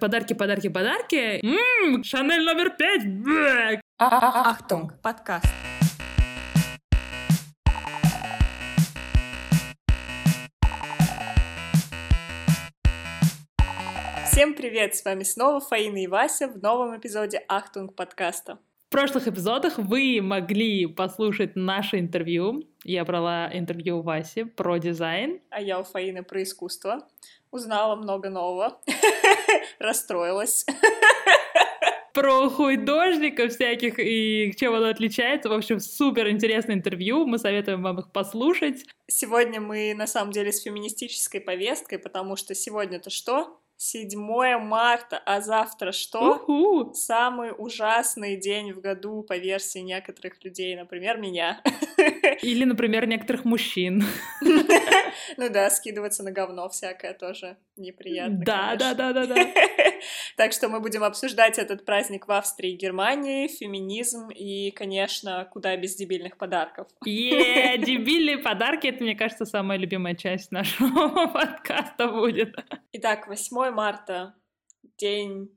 Подарки, подарки, подарки. Ммм, Шанель номер пять. Бэ! Ахтунг, подкаст. Всем привет! С вами снова Фаина и Вася в новом эпизоде Ахтунг подкаста. В прошлых эпизодах вы могли послушать наше интервью. Я брала интервью у Васи про дизайн. А я у Фаины про искусство. Узнала много нового. Расстроилась. Про художников всяких и чем оно отличается. В общем, супер интересное интервью. Мы советуем вам их послушать. Сегодня мы на самом деле с феминистической повесткой, потому что сегодня-то что? 7 марта, а завтра что? Уху. Самый ужасный день в году по версии некоторых людей, например, меня. Или, например, некоторых мужчин. Ну да, скидываться на говно всякое тоже неприятно. Да, да, да, да, да. Так что мы будем обсуждать этот праздник в Австрии и Германии, феминизм и, конечно, куда без дебильных подарков. Е, дебильные подарки, это, мне кажется, самая любимая часть нашего подкаста будет. Итак, 8 марта, день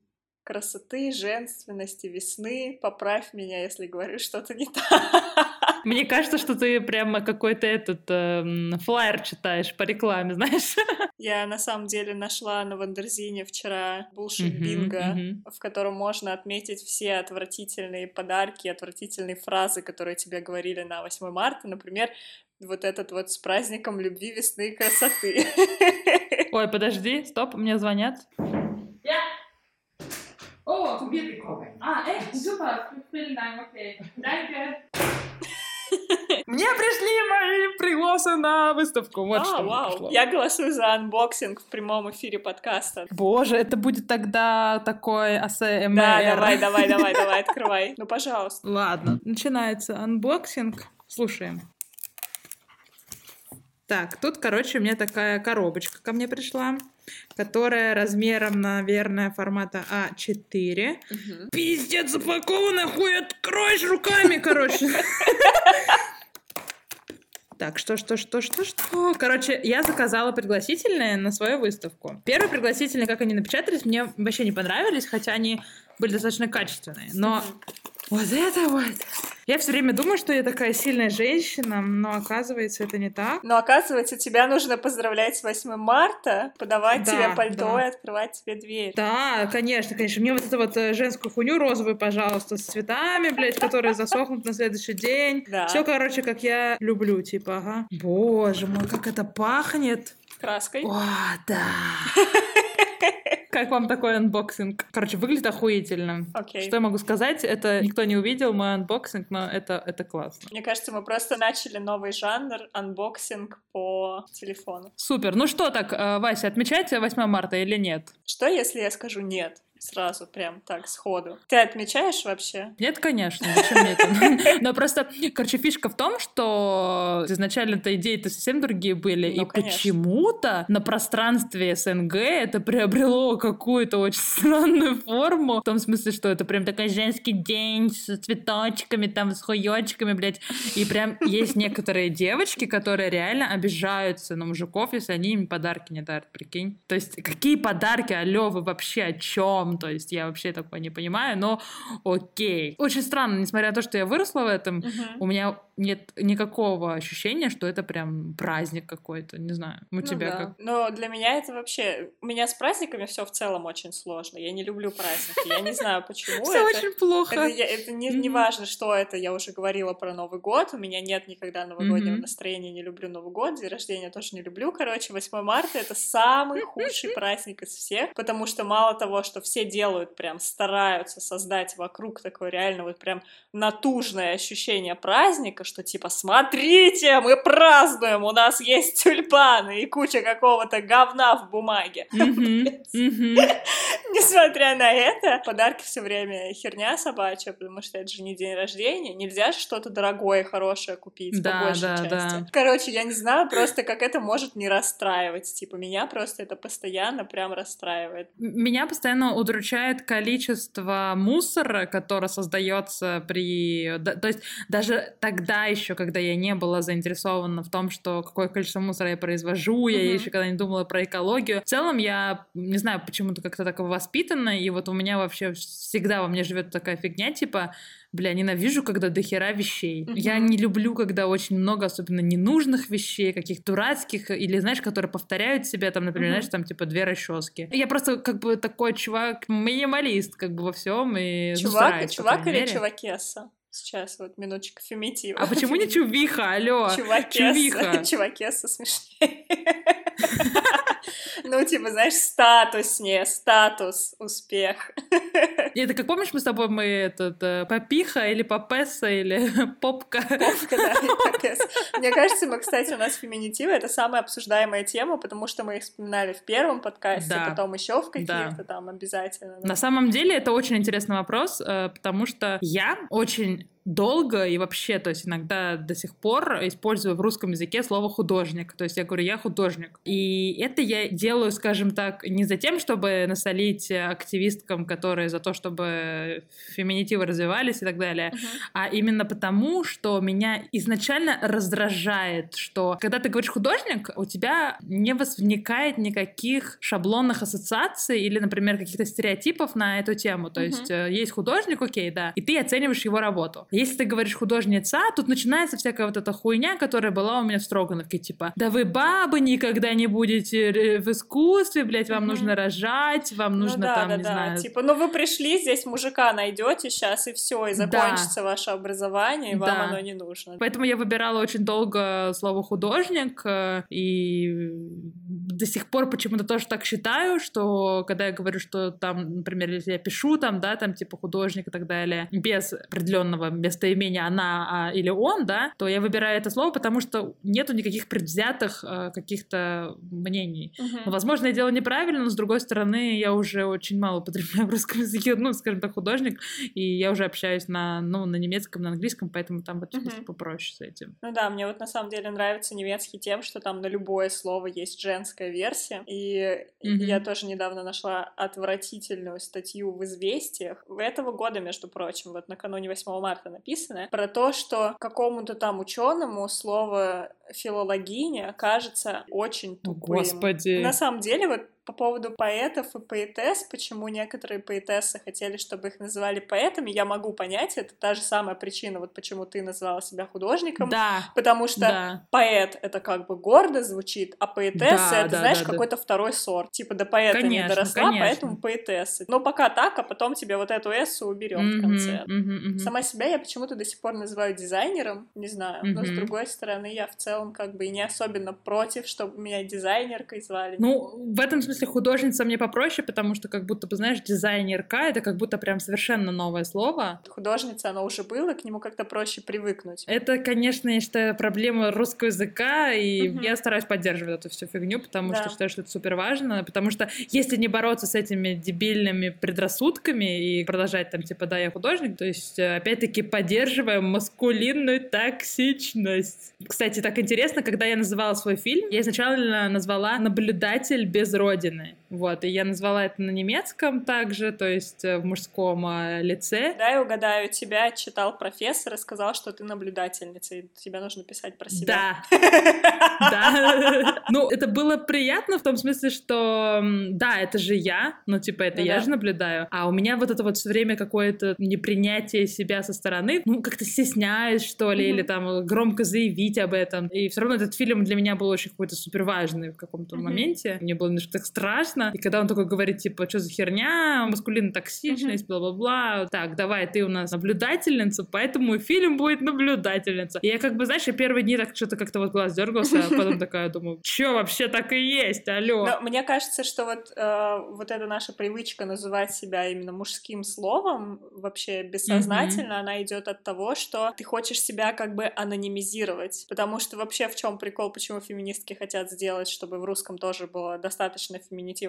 красоты, женственности, весны. Поправь меня, если говорю что-то не так. Мне кажется, что ты прямо какой-то этот эм, флаер читаешь по рекламе, знаешь? Я на самом деле нашла на Wonderzine вчера bullshit bingo, мгм. в котором можно отметить все отвратительные подарки, отвратительные фразы, которые тебе говорили на 8 марта. Например, вот этот вот с праздником любви, весны и красоты. Ой, подожди, стоп, мне звонят. Oh, du wird gekommen. Ah, echt? Super. Vielen Dank. Okay. Danke. Мне пришли мои пригласы на выставку. Вот А, что вау. пришло. Я голосую за анбоксинг в прямом эфире подкаста. Боже, это будет тогда такой АСМР. Да, давай, давай, давай, давай, открывай. Ну, пожалуйста. Ладно, начинается анбоксинг. Слушаем. Так, тут, короче, у меня такая коробочка ко мне пришла, которая размером, наверное, формата А4. Пиздец, запакованная, хуй откроешь руками, короче. Так, что, что, что, что, что? Короче, я заказала пригласительные на свою выставку. Первые пригласительные, как они напечатались, мне вообще не понравились, хотя они были достаточно качественные. Но вот это вот. Я все время думаю, что я такая сильная женщина, но оказывается, это не так. Но оказывается, тебя нужно поздравлять с 8 марта, подавать Да, тебе пальто да. и открывать тебе дверь. Да, конечно, конечно. Мне вот эту вот э, женскую хуйню розовую, пожалуйста, с цветами, блядь, которые засохнут на следующий день. Да. Все, короче, как я люблю, типа, ага. Боже мой, как это пахнет. Краской. О, да. Как вам такой анбоксинг? Короче, выглядит охуительно. Окей. Что я могу сказать? Это никто не увидел мой анбоксинг, но это, это классно. Мне кажется, мы просто начали новый жанр анбоксинг по телефону. Супер. Ну что так, э, Вася, отмечайте 8 марта или нет? Что, если я скажу нет? Сразу, прям так, сходу. Ты отмечаешь вообще? Нет, конечно, зачем мне это? Но просто, короче, фишка в том, что изначально-то идеи-то совсем другие были, Ну, и почему-то на пространстве СНГ это приобрело какую-то очень странную форму, в том смысле, что это прям такой женский день с цветочками, там, с хуёчками, блядь, и прям есть некоторые девочки, которые реально обижаются на мужиков, если они им подарки не дарят, прикинь. То есть какие подарки, алло, вы вообще о чем? То есть я вообще такое не понимаю, но окей. Очень странно, несмотря на то, что я выросла в этом, у меня нет никакого ощущения, что это прям праздник какой-то, не знаю. У Ну тебя да. как? Но для меня это вообще... У меня с праздниками все в целом очень сложно. Я не люблю праздники. Я не знаю, почему Все очень плохо. Это, не, важно, что это, я уже говорила про Новый год, у меня нет никогда новогоднего настроения, не люблю Новый год, день рождения тоже не люблю, короче, 8 марта это самый худший праздник из всех, потому что мало того, что все делают, прям стараются создать вокруг такое реально вот прям натужное ощущение праздника, что типа, смотрите, мы празднуем, у нас есть тюльпаны и куча какого-то говна в бумаге. Несмотря на это, подарки все время херня собачья, потому что это же не день рождения. Нельзя же что-то дорогое хорошее купить Да, по большей да, части. да. Короче, я не знаю просто, как это может не расстраивать. Типа, меня просто это постоянно прям расстраивает. Меня постоянно удручает количество мусора, которое создается при... то есть даже тогда еще, когда я не была заинтересована в том, что какое количество мусора я произвожу, я еще когда не думала про экологию. В целом я, не знаю, почему-то как-то так воспитана, и вот у меня вообще всегда во мне живет такая фигня, типа, бля, ненавижу, когда дохера вещей. Мгм. Я не люблю, когда очень много, особенно ненужных вещей, каких дурацких, или, знаешь, которые повторяют себя, там, например, Мгм. знаешь, там, типа, две расчески. Я просто, как бы, такой чувак, минималист, как бы, во всем, и Чувак, стараюсь, чувак или мере. чувакесса? Сейчас вот минуточка фемитива. А почему не чувиха, алло? Чувакесса. Чувиха. Чувакесса смешнее. Ну, типа, знаешь, статуснее, статус, успех. И это как помнишь, мы с тобой мы этот э, попиха или попесса или попка. Попка, да, попес. Мне кажется, мы, кстати, у нас феминитивы — это самая обсуждаемая тема, потому что мы их вспоминали в первом подкасте, Да. потом еще в Да. каких-то там обязательно. да. На самом деле это очень интересный вопрос, э, потому что я очень долго и вообще, то есть иногда до сих пор использую в русском языке слово художник. То есть я говорю, я художник. И это я делаю, скажем так, не за тем, чтобы насолить активисткам, которые за то, чтобы феминитивы развивались и так далее, Мгм. а именно потому, что меня изначально раздражает, что когда ты говоришь художник, у тебя не возникает никаких шаблонных ассоциаций или, например, каких-то стереотипов на эту тему. То Мгм. есть э, есть художник, окей, да, и ты оцениваешь его работу. Если ты говоришь художница, тут начинается всякая вот эта хуйня, которая была у меня в Строгановке, типа, да вы бабы никогда не будете э, в искусстве, блядь, вам нужно рожать, вам Ну нужно да, там, да, не да. знаю, Типа, ну вы пришли, здесь мужика найдете сейчас, и все, и Да. закончится ваше образование, и вам Да. оно не нужно. Поэтому я выбирала очень долго слово художник, э, и до сих пор почему-то тоже так считаю, что когда я говорю, что там, например, если я пишу там, да, там типа художник и так далее, без определенного местоимения она а, или он, да, то я выбираю это слово, потому что нету никаких предвзятых э, каких-то мнений. Мгм. Ну, возможно, я делаю неправильно, но с другой стороны, я уже очень мало употребляю в русском языке, ну, скажем так, художник, и я уже общаюсь на, ну, на немецком, на английском, поэтому там в этом смысле Мгм. попроще с этим. Ну да, мне вот на самом деле нравится немецкий тем, что там на любое слово есть женская версия. И Мгм. я тоже недавно нашла отвратительную статью в «Известиях». Этого года, между прочим, вот накануне 8 марта написано, про то, что какому-то там ученому слово филологиня кажется очень тупым. Господи. На самом деле, вот по поводу поэтов и поэтесс, почему некоторые поэтессы хотели, чтобы их называли поэтами, я могу понять, это та же самая причина, вот почему ты назвала себя художником, Да, потому что да. поэт это как бы гордо звучит, а поэтесса Да, это, да, знаешь, да, да. какой-то второй сорт. Типа до поэта Конечно, не доросла, конечно. поэтому поэтесса. Но пока так, а потом тебе вот эту эссу уберем в Мгм, конце. мгм, мгм. Сама себя я почему-то до сих пор называю дизайнером, не знаю, но с другой стороны я в целом как бы и не особенно против, чтобы меня дизайнеркой звали. Ну, в этом смысле художница мне попроще, потому что как будто бы, знаешь, дизайнерка — это как будто прям совершенно новое слово. Художница, оно уже было, к нему как-то проще привыкнуть. Это, конечно, я считаю, проблема русского языка, и Мгм. я стараюсь поддерживать эту всю фигню, потому Да. что считаю, что это супер важно, потому что если не бороться с этими дебильными предрассудками и продолжать там, типа, да, я художник, то есть, э, опять-таки, поддерживая маскулинную токсичность. Кстати, так интересно, когда я называла свой фильм, я изначально назвала «Наблюдатель без родины». Родины Вот, и я назвала это на немецком также, то есть э, в мужском э, лице. Да, я угадаю, тебя читал профессор и сказал, что ты наблюдательница, и тебе нужно писать про себя. Да, да. Ну, это было приятно в том смысле, что да, это же я, ну, типа, это Ну я же наблюдаю. А у меня вот это вот все время какое-то непринятие себя со стороны, ну, как-то стесняюсь, что ли, или там громко заявить об этом. И все равно этот фильм для меня был очень какой-то супер важный в каком-то моменте. Мне было немножко так страшно. И когда он такой говорит, типа, что за херня, маскулинная токсичность, бла-бла-бла. Так, давай, ты у нас наблюдательница, поэтому фильм будет наблюдательница. И я как бы, знаешь, я первые дни так что-то как-то вот глаз дергался, а потом такая думаю, что вообще так и есть, алло. Но мне кажется, что вот, э, вот эта наша привычка называть себя именно мужским словом, вообще бессознательно, она идет от того, что ты хочешь себя как бы анонимизировать. Потому что вообще в чем прикол, почему феминистки хотят сделать, чтобы в русском тоже было достаточно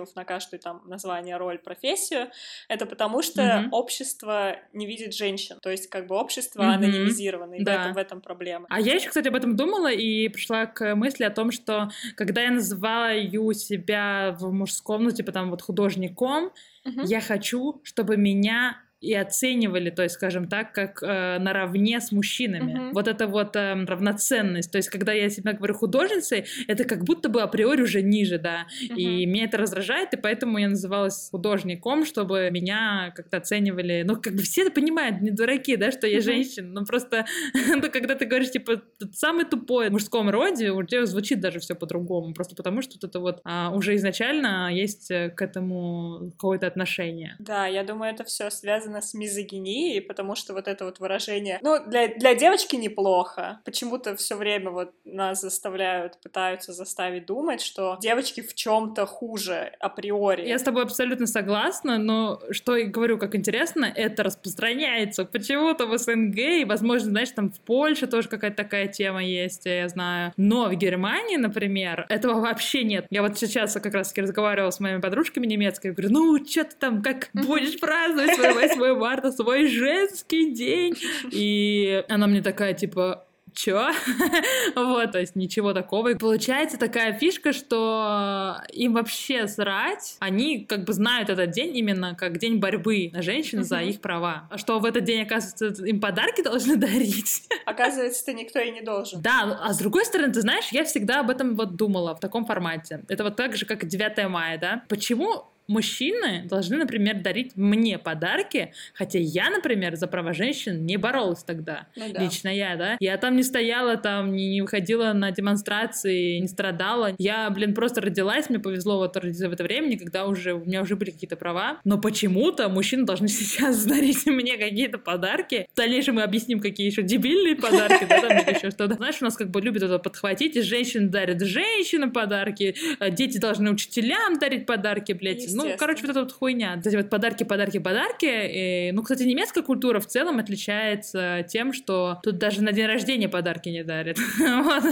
феминитивов на каждую там название, роль, профессию, это потому что Мгм. общество не видит женщин. То есть как бы общество Мгм. анонимизировано, и в, Да. этом, в этом проблема. А я еще, кстати, об этом думала и пришла к мысли о том, что когда я называю себя в мужском, ну, типа там вот художником, Мгм. я хочу, чтобы меня и оценивали, то есть, скажем так, как э, наравне с мужчинами. Мгм. Вот это вот э, равноценность. То есть, когда я себя говорю художницей, это как будто бы априори уже ниже, да. И меня это раздражает, и поэтому я называлась художником, чтобы меня как-то оценивали. Ну, как бы все это понимают, не дураки, да, что я женщина. Ну, просто ну, когда ты говоришь, типа, «Ты самый тупой в мужском роде, у тебя звучит даже все по-другому. Просто потому, что это вот а, уже изначально есть э, к этому какое-то отношение. Да, я думаю, это все связано с мизогинией, потому что вот это вот выражение, ну, для, для девочки неплохо. Почему-то все время вот нас заставляют, пытаются заставить думать, что девочки в чем-то хуже априори. Я с тобой абсолютно согласна, но что я говорю, как интересно, это распространяется почему-то в СНГ, и, возможно, знаешь, там в Польше тоже какая-то такая тема есть, я знаю. Но в Германии, например, этого вообще нет. Я вот сейчас как раз-таки разговаривала с моими подружками немецкой, говорю, ну, что ты там, как будешь праздновать свой 8 марта, свой женский день? И она мне такая, типа, Чё? вот, то есть ничего такого. И получается такая фишка, что им вообще срать. Они как бы знают этот день именно как день борьбы на женщин за их права. А что в этот день, оказывается, им подарки должны дарить. Оказывается, никто и не должен. Да, а с другой стороны, ты знаешь, я всегда об этом вот думала в таком формате. Это вот так же, как и 9 мая, да? Почему мужчины должны, например, дарить мне подарки, хотя я, например, за права женщин не боролась тогда. Ну да. Лично я, да. Я там не стояла, там не, не выходила на демонстрации, не страдала. Я, блин, просто родилась, мне повезло вот родиться в это время, когда уже у меня уже были какие-то права. Но почему-то мужчины должны сейчас дарить мне какие-то подарки. В дальнейшем мы объясним, какие еще дебильные подарки, да, там еще что-то. Знаешь, у нас как бы любят это подхватить, и женщины дарят женщинам подарки, а дети должны учителям дарить подарки, блядь. Ну, Естественно. короче, вот эта вот хуйня. Вот эти вот подарки, подарки, подарки. И, ну, кстати, немецкая культура в целом отличается тем, что тут даже на день рождения подарки не дарят. Вот.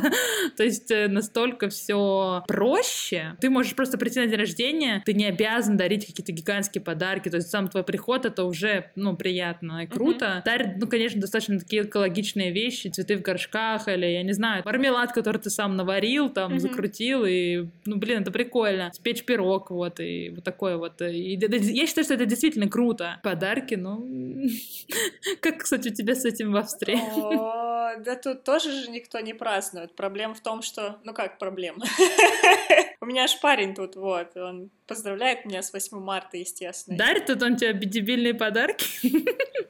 То есть э, настолько все проще. Ты можешь просто прийти на день рождения, ты не обязан дарить какие-то гигантские подарки. То есть сам твой приход это уже, ну, приятно и круто. Дарят, ну, конечно, достаточно такие экологичные вещи, цветы в горшках или, я не знаю, мармелад, который ты сам наварил, там, Мгм. закрутил, и, ну, блин, это прикольно. Спечь пирог, вот, и вот такое вот. Д- я считаю, что это действительно круто. Подарки, ну... Как, кстати, у тебя с этим в Австрии? Да тут тоже же никто не празднует. Проблема в том, что... Ну как проблема? У меня аж парень тут, вот, он поздравляет меня с 8 марта, естественно. Дарит тут он тебе дебильные подарки?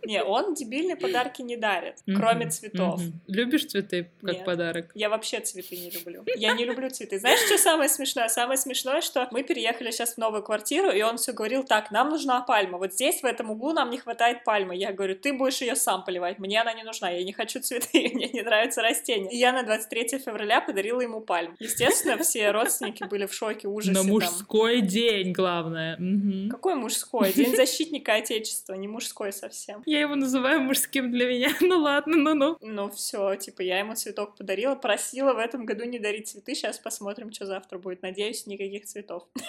Не, он дебильные подарки не дарит, кроме цветов. Мгм. Любишь цветы как Нет. подарок? Я вообще цветы не люблю. Я не люблю цветы. Знаешь, что самое смешное? Самое смешное, что мы переехали сейчас в новую квартиру, и он все говорил, так, нам нужна пальма. Вот здесь, в этом углу, нам не хватает пальмы. Я говорю, ты будешь ее сам поливать. Мне она не нужна. Я не хочу цветы, мне не нравятся растения. И я на 23 февраля подарила ему пальму. Естественно, все родственники были в шоке, ужасе. На там. мужской день, главное. Мгм. Какой мужской? День защитника Отечества, не мужской совсем. Я его называю мужским для меня. Ну ладно, ну-ну. Ну все, типа я ему цветок подарила, просила в этом году не дарить цветы. Сейчас посмотрим, что завтра будет. Надеюсь, никаких цветов.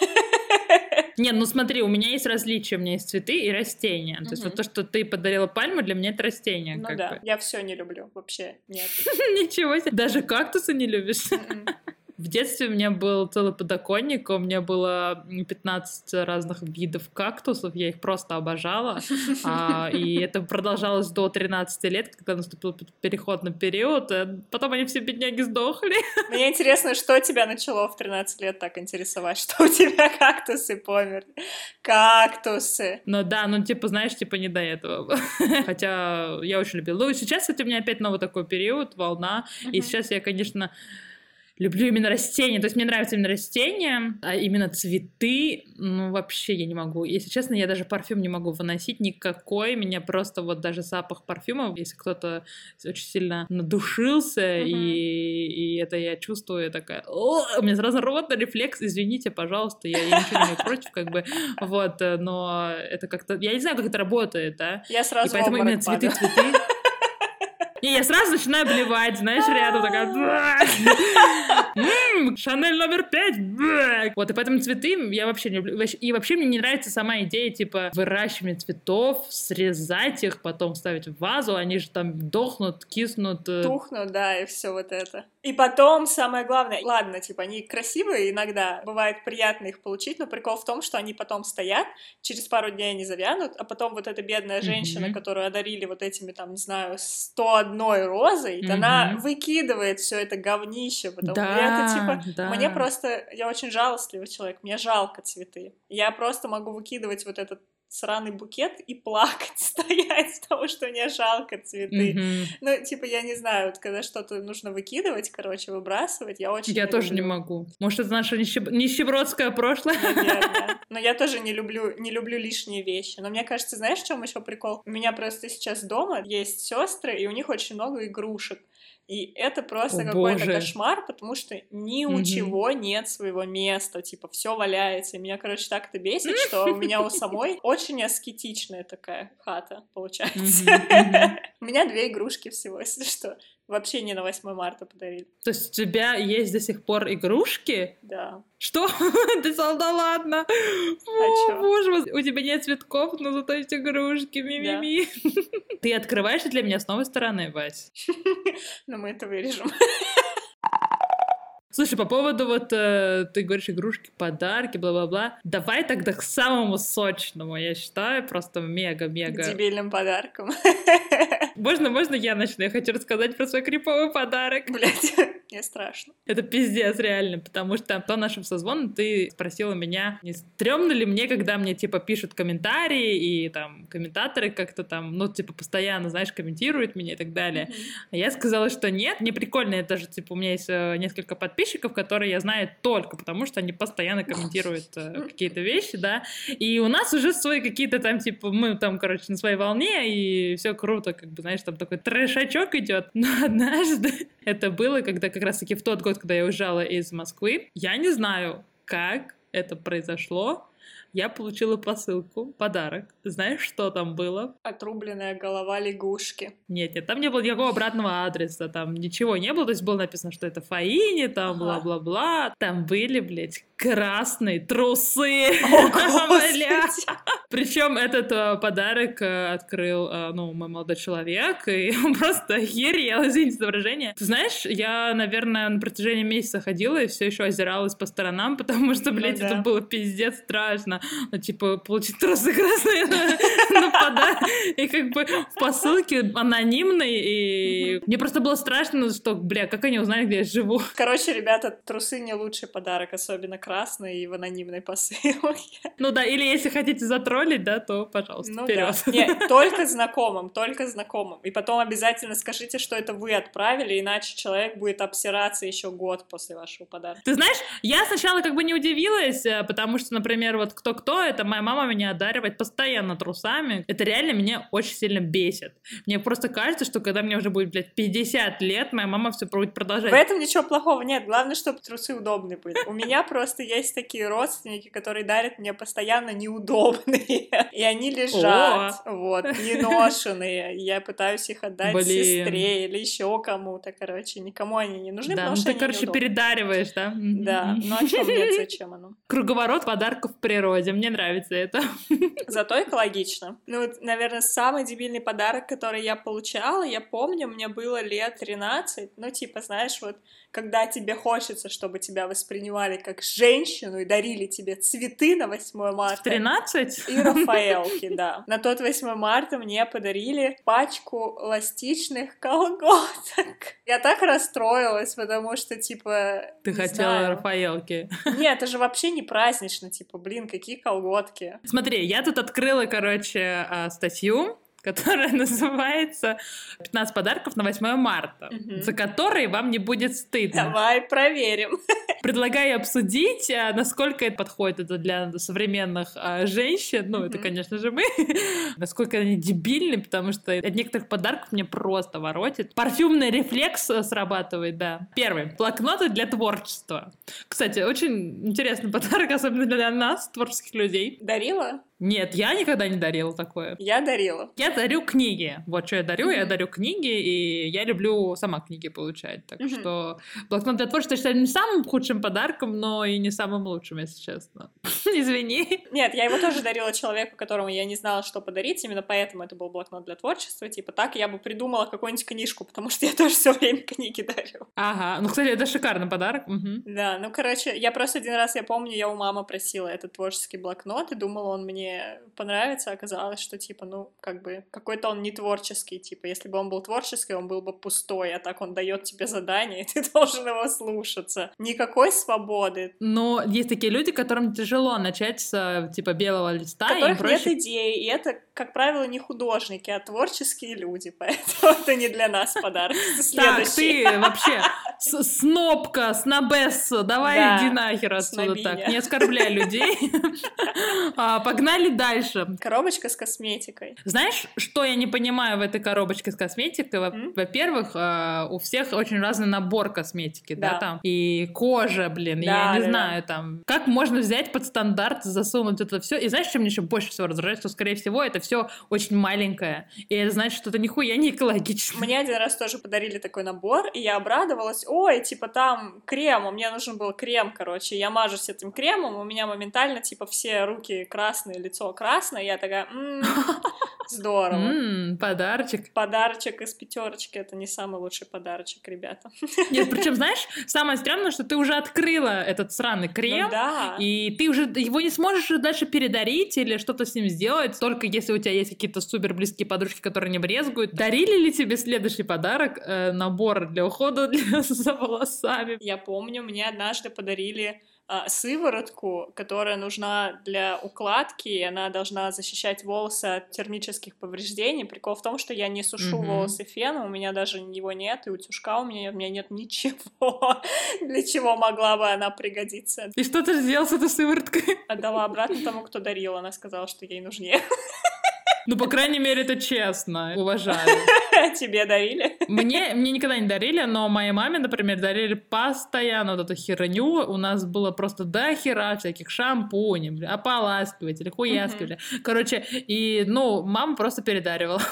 Не, ну смотри, у меня есть различия, у меня есть цветы и растения. То есть вот то, что ты подарила пальму, для меня это растение. Ну да, бы. я все не люблю, вообще нет. Ничего себе. Даже кактусы не любишь? В детстве у меня был целый подоконник, у меня было 15 разных видов кактусов, я их просто обожала. А, и это продолжалось до 13 лет, когда наступил переходный период. э, Потом они все бедняги сдохли. Мне интересно, что тебя начало в 13 лет так интересовать, что у тебя кактусы померли. Кактусы. Ну да, ну типа, знаешь, типа не до этого. Хотя я очень любила. Ну и сейчас, кстати, у меня опять новый такой период, волна. И Мгм. сейчас я, конечно, люблю именно растения. То есть мне нравятся именно растения, а именно цветы, ну вообще я не могу. Если честно, я даже парфюм не могу выносить никакой. Меня просто вот даже запах парфюма, если кто-то очень сильно надушился, Мгм. и, и это я чувствую, я такая, «О!» у меня сразу рвотный рефлекс, извините, пожалуйста, я, я ничего не против, как бы, вот, э, но это как-то, я не знаю, как это работает, да, Я и сразу в поэтому именно обморок цветы, падаю. цветы. И я сразу начинаю блевать, знаешь, рядом такая... «М, Шанель номер пять. бэк». Вот, и поэтому цветы я вообще не люблю. И вообще мне не нравится сама идея, типа, выращивания цветов, срезать их, потом ставить в вазу, они же там дохнут, киснут. э, Тухну, да, и все вот это. И потом, самое главное, ладно, типа, они красивые иногда, бывает приятно их получить, но прикол в том, что они потом стоят, через пару дней они завянут, а потом вот эта бедная женщина, Мгм. которую одарили вот этими, там, не знаю, 101 розой, Мгм. она выкидывает все это говнище, потому Да, это, типа, да. мне просто, я очень жалостливый человек, мне жалко цветы. Я просто могу выкидывать вот этот сраный букет и плакать, стоять, потому что мне жалко цветы. Мгм. Ну, типа, я не знаю, вот когда что-то нужно выкидывать, короче, выбрасывать, я очень Я не тоже не люблю. могу. Может, это наше нищеб- нищебродское прошлое? Наверное. Но я тоже не люблю, не люблю лишние вещи. Но мне кажется, знаешь, в чем еще прикол? У меня просто сейчас дома есть сестры, и у них очень много игрушек. И это просто какой-то кошмар, потому что ни у Мгм. чего нет своего места, типа все валяется. И меня, короче, так это бесит, что у меня у самой очень аскетичная такая хата получается. У меня две игрушки всего, если что. Вообще не на 8 марта подарили. То есть у тебя есть до сих пор игрушки? Да. Что? Ты сказал, да ладно. А? О, боже мой, у тебя нет цветков, но зато есть игрушки, ми-ми-ми. Ты открываешь для меня с новой стороны, Вась. Но мы это вырежем. Слушай, по поводу вот, э, ты говоришь, игрушки, подарки, бла-бла-бла. Давай тогда к самому сочному, я считаю, просто К мега-мега. дебильным подаркам. Можно, можно я начну? Я хочу рассказать про свой криповый подарок. Блять, мне страшно. Это пиздец, реально, потому что по нашим созвонам ты спросила меня, не стрёмно ли мне, когда мне, типа, пишут комментарии, и там комментаторы как-то там, ну, типа, постоянно, знаешь, комментируют меня и так далее. А я сказала, что нет, мне прикольно, это же, типа, у меня есть э, несколько подписчиков, которые я знаю только потому, что они постоянно комментируют э, какие-то вещи, да, и у нас уже свои какие-то там, типа, мы там, короче, на своей волне, и все круто, как бы, знаешь, там такой трешачок идет. Но однажды это было, когда как раз-таки в тот год, когда я уезжала из Москвы, я не знаю, как это произошло, я получила посылку, подарок. Знаешь, что там было? Отрубленная голова лягушки. Нет, нет, там не было никакого обратного адреса, там ничего не было, то есть было написано, что это Фаини, там Ага. бла-бла-бла, там были, блядь, красные трусы. Причем этот э, подарок э, открыл, э, ну, мой молодой человек, и он просто охерел, извините за выражение. Ты знаешь, я, наверное, на протяжении месяца ходила и все еще озиралась по сторонам, потому что, Ну блядь, да. это было пиздец страшно. Ну, типа, получить трусы красные на- на подарок. И как бы в посылке анонимной, и мне просто было страшно, что, бля, как они узнали, где я живу. Короче, ребята, трусы не лучший подарок, особенно красные и в анонимной посылке. Ну да, или если хотите затроллить, да, то, пожалуйста, Ну вперед. да. Нет, только знакомым, только знакомым. И потом обязательно скажите, что это вы отправили, иначе человек будет обсираться еще год после вашего подарка. Ты знаешь, я сначала как бы не удивилась, э, потому что, например, вот кто-кто, это моя мама меня одаривает постоянно трусами. Это реально меня очень сильно бесит. Мне просто кажется, что когда мне уже будет, блядь, 50 лет, моя мама все будет продолжать. В этом ничего плохого нет, главное, чтобы трусы удобные были. У меня просто есть такие родственники, которые дарят мне постоянно неудобные, и они лежат, вот, неношенные. Я пытаюсь их отдать сестре или еще кому-то, короче, никому они не нужны, потому ну что ты, короче, передариваешь, да? Да, ну а чем нет, зачем оно? Круговорот подарков в природе. Мне нравится это. Зато экологично. Ну, вот, наверное, самый дебильный подарок, который я получала, я помню, мне было лет 13, ну, типа, знаешь, вот, когда тебе хочется, чтобы тебя воспринимали как женщину и дарили тебе цветы на 8 марта. 13? И Рафаэлки, да. На тот 8 марта мне подарили пачку эластичных колготок. Я так расстроилась, потому что, типа... Ты хотела знаю. Рафаэлки. Нет, это же вообще не празднично, типа, блин, какие колготки. Смотри, я тут открыла, короче, а, статью, которая называется «15 подарков на 8 марта», Мгм. за которые вам не будет стыдно. Давай проверим. Предлагаю обсудить, а, насколько это подходит это для современных а, женщин, ну, это, Мгм. конечно же, мы, насколько они дебильны, потому что от некоторых подарков мне просто воротит. Парфюмный рефлекс а, срабатывает, да. Первый. Блокноты для творчества. Кстати, очень интересный подарок, особенно для нас, творческих людей. Дарила? Нет, я никогда не дарила такое. Я дарила. Я дарю книги. Вот что я дарю. Я Мгм. дарю книги, и я люблю сама книги получать. Так Мгм. что блокнот для творчества я считаю не самым худшим подарком, но и не самым лучшим, если честно. Извини. Нет, я его тоже дарила человеку, которому я не знала, что подарить, именно поэтому это был блокнот для творчества. Типа так я бы придумала какую-нибудь книжку, потому что я тоже все время книги дарю. Ага. Ну, кстати, это шикарный подарок. Мгм. Да, ну, короче, я просто один раз, я помню, я у мамы просила этот творческий блокнот и думала, он мне понравится, оказалось, что, типа, ну, как бы, какой-то он не творческий, типа, если бы он был творческий, он был бы пустой, а так он дает тебе задание, и ты должен его слушаться. Никакой свободы, Но есть такие люди, которым тяжело начать с, типа, белого листа. у которых проще нет идей, и это, как правило, не художники, а творческие люди, поэтому это не для нас подарок. Так, Следующий. ты вообще с- снобка, снобесса, давай Да, иди нахер отсюда так, не оскорбляй людей. А, Погнали дальше. Коробочка с косметикой. Знаешь, что я не понимаю в этой коробочке с косметикой? Во-первых, а, у всех очень разный набор косметики, да, Да. там. И кожа, блин, я Да, не да, знаю, там. Как можно взять под стандарт, засунуть это все? И знаешь, что мне еще больше всего раздражает? Что, скорее всего, это все очень маленькое. И это значит, что это нихуя не экологично. Мне один раз тоже подарили такой набор, и я обрадовалась. Ой, типа там крем, мне нужен был крем, короче. Я мажусь этим кремом, у меня моментально типа все руки красные, лицо красное. Я такая, «М, здорово. М, подарочек. Подарочек из пятерочки это не самый лучший подарочек, ребята. Нет, причем, знаешь, самое странное, что ты уже открыла этот сраный крем, Ну да. и ты уже его не сможешь дальше передарить или что-то с ним сделать, только если у тебя есть какие-то супер близкие подружки, которые не брезгуют. Дарили ли тебе следующий подарок э, набор для ухода для- за волосами? Я помню, мне однажды подарили а, сыворотку, которая нужна для укладки, и она должна защищать волосы от термических повреждений. Прикол в том, что я не сушу Мгм. волосы феном, у меня даже его нет, и утюжка у меня, у меня нет ничего, для чего могла бы она пригодиться. И что ты сделал с этой сывороткой? Отдала обратно тому, кто дарил, она сказала, что ей нужнее. Ну, по крайней мере, это честно. Уважаю. Тебе дарили? Мне, мне никогда не дарили, но моей маме, например, дарили постоянно вот эту херню. У нас было просто до хера всяких шампуней, бля, ополаскивателей, хуяскивателей. Короче, и, ну, мама просто передаривала.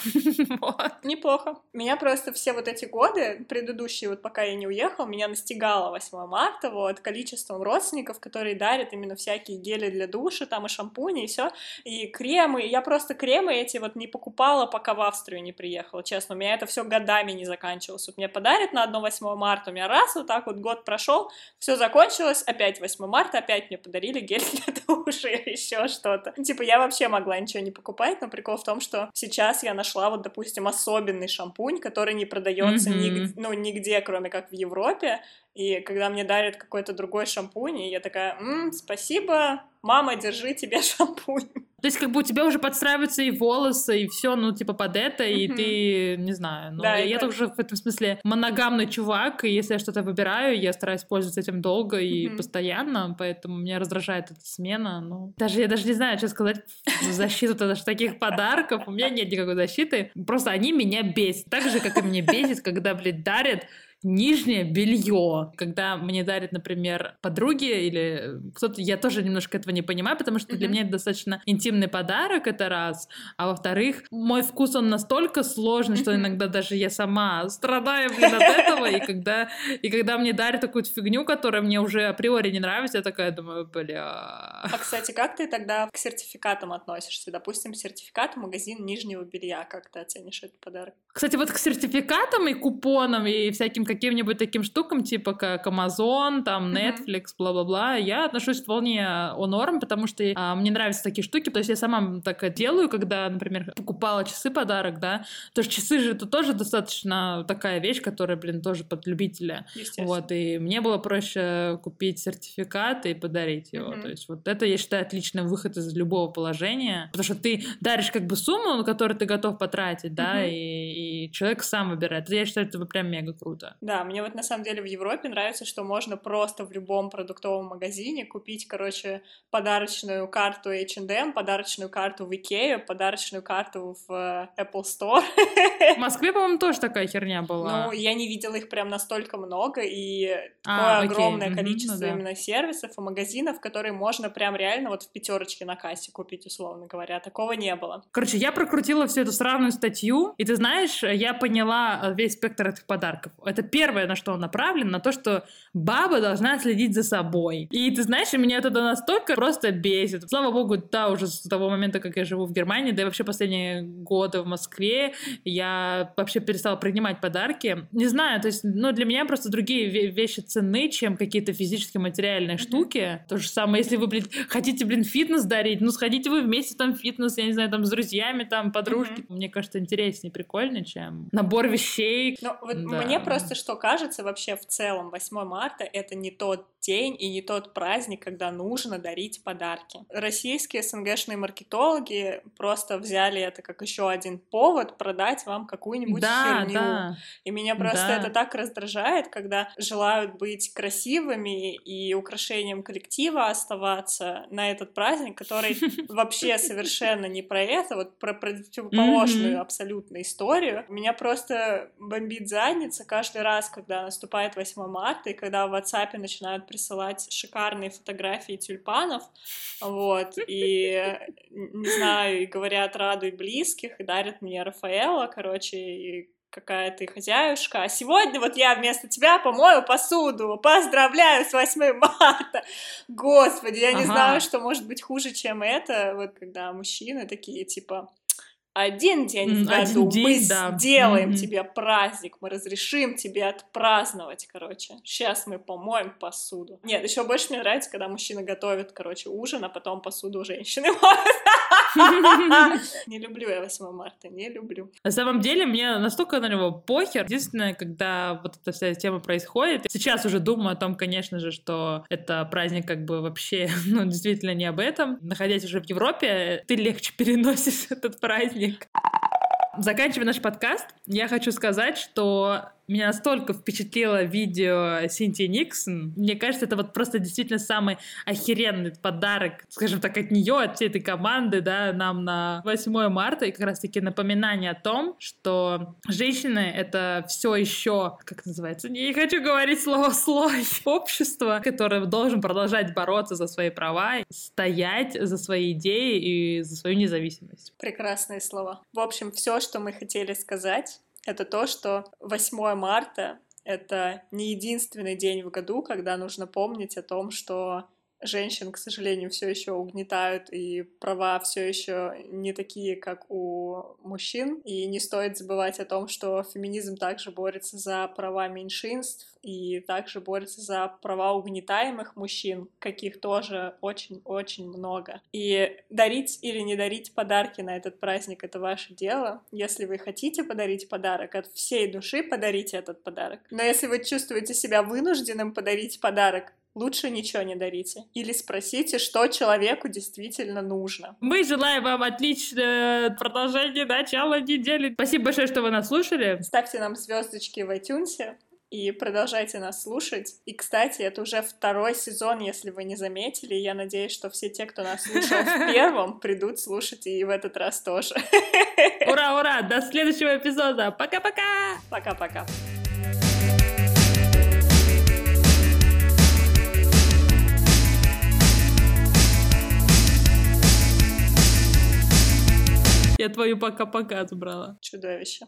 Вот. Неплохо. Меня просто все вот эти годы, предыдущие, вот пока я не уехала, меня настигало 8 марта вот количеством родственников, которые дарят именно всякие гели для душа, там и шампуни, и все, и кремы. Я просто кремы эти вот не покупала, пока в Австрию не приехала, честно. Меня это все годами не заканчивалось. Вот мне подарят на одно 8 марта, у меня раз, вот так вот год прошел, все закончилось, опять 8 марта, опять мне подарили гель для душа и еще что-то. Типа я вообще могла ничего не покупать, но прикол в том, что сейчас я нашла вот, допустим, особенный шампунь, который не продается Мгм. нигде, ну, нигде, кроме как в Европе. И когда мне дарят какой-то другой шампунь, и я такая, «М, спасибо, мама, держи тебе шампунь. То есть, как бы у тебя уже подстраиваются и волосы, и все, ну, типа, под это, и ты, не знаю. Ну, Да, я, тоже в этом смысле моногамный чувак, и если я что-то выбираю, я стараюсь пользоваться этим долго и постоянно, поэтому меня раздражает эта смена. Ну, даже я даже не знаю, что сказать в защиту даже таких подарков. У меня нет никакой защиты. Просто они меня бесят. Так же, как и меня бесит, когда, блядь, дарят нижнее белье, когда мне дарят, например, подруги или кто-то, я тоже немножко этого не понимаю, потому что для Мгм. меня это достаточно интимный подарок, это раз, а во-вторых, мой вкус, он настолько сложный, что иногда даже я сама страдаю, блин, от этого, и когда, и когда мне дарят такую фигню, которая мне уже априори не нравится, я такая думаю, бля... А, кстати, как ты тогда к сертификатам относишься? Допустим, сертификат магазин нижнего белья. Как ты оценишь этот подарок? Кстати, вот к сертификатам и купонам и всяким каким-нибудь таким штукам, типа как Amazon, там. Netflix, бла-бла-бла, я отношусь вполне о норм, потому что а, мне нравятся такие штуки, то есть я сама так делаю, когда, например, покупала часы подарок, да, то есть часы же это тоже достаточно такая вещь, которая, блин, тоже под любителя. Вот, и мне было проще купить сертификат и подарить его. Мгм. То есть вот это, я считаю, отличный выход из любого положения, потому что ты даришь как бы сумму, на которую ты готов потратить, да, Мгм. и, и человек сам выбирает. Я считаю, это прям мега круто. Да, мне вот на самом деле в Европе нравится, что можно просто в любом продуктовом магазине купить, короче, подарочную карту H&M, подарочную карту в Ikea, подарочную карту в э, Apple Store. В Москве, по-моему, тоже такая херня была. Ну, я не видела их прям настолько много, и такое А, огромное Мгм, количество ну да. именно сервисов и магазинов, которые можно прям реально вот в пятерочке на кассе купить, условно говоря. Такого не было. Короче, я прокрутила всю эту сравную статью, и ты знаешь, я поняла э, весь спектр этих подарков. Это первое, на что он направлен, на то, что баба должна следить за собой. И ты знаешь, меня это настолько просто бесит. Слава богу, да, уже с того момента, как я живу в Германии, да и вообще последние годы в Москве, я вообще перестала принимать подарки. Не знаю, то есть, ну, для меня просто другие ве- вещи ценны, чем какие-то физические материальные штуки. То же самое, если вы, блин, хотите, блин, фитнес дарить, ну, сходите вы вместе там фитнес, я не знаю, там с друзьями, там, подружки. Мне кажется, интереснее, прикольнее, чем набор вещей. Ну, вот Да. мне просто что кажется вообще в целом, 8 марта — это не тот день и не тот праздник, когда нужно дарить подарки. Российские СНГшные маркетологи просто взяли это как еще один повод продать вам какую-нибудь Да, херню. да. И меня просто Да. это так раздражает, когда желают быть красивыми и украшением коллектива оставаться на этот праздник, который вообще совершенно не про это, вот про противоположную абсолютно историю. Меня просто бомбит задница каждый раз, когда наступает 8 марта, и когда в WhatsApp начинают присылать шикарные фотографии тюльпанов, вот, и, не знаю, и говорят «радуй близких», и дарят мне Рафаэла, короче, и какая ты хозяюшка, а сегодня вот я вместо тебя помою посуду, поздравляю с 8 марта, господи, я не Ага. знаю, что может быть хуже, чем это, вот когда мужчины такие, типа, один день в М, один году мы день, да. сделаем Мгм. тебе праздник, мы разрешим тебе отпраздновать, короче. Сейчас мы помоем посуду. Нет, еще больше мне нравится, когда мужчина готовит, короче, ужин, а потом посуду женщины моют. Не люблю я 8 марта, не люблю. На самом деле, мне настолько на него похер. Единственное, когда вот эта вся тема происходит, сейчас уже думаю о том, конечно же, что это праздник как бы вообще, ну, действительно не об этом. Находясь уже в Европе, ты легче переносишь этот праздник. Заканчивая наш подкаст, я хочу сказать, что меня настолько впечатлило видео Синтии Никсон. Мне кажется, это вот просто действительно самый охеренный подарок, скажем так, от нее, от всей этой команды, да, нам на 8 марта. И как раз-таки напоминание о том, что женщины — это все еще, как называется, не хочу говорить слово «слой», общество, которое должен продолжать бороться за свои права, стоять за свои идеи и за свою независимость. Прекрасные слова. В общем, все, что мы хотели сказать, это то, что 8 марта — это не единственный день в году, когда нужно помнить о том, что женщин, к сожалению, все еще угнетают, и права все еще не такие, как у мужчин. И не стоит забывать о том, что феминизм также борется за права меньшинств и также борется за права угнетаемых мужчин, каких тоже очень-очень много. И дарить или не дарить подарки на этот праздник — это ваше дело. Если вы хотите подарить подарок, от всей души подарите этот подарок. Но если вы чувствуете себя вынужденным подарить подарок, лучше ничего не дарите. Или спросите, что человеку действительно нужно. Мы желаем вам отличного продолжения начала недели. Спасибо большое, что вы нас слушали. Ставьте нам звездочки в iTunes и продолжайте нас слушать. И, кстати, это уже второй сезон, если вы не заметили. Я надеюсь, что все те, кто нас слушал в первом, придут слушать и в этот раз тоже. Ура, ура! До следующего эпизода. Пока-пока! Пока-пока. Я твою пока-пока забрала. Чудовище.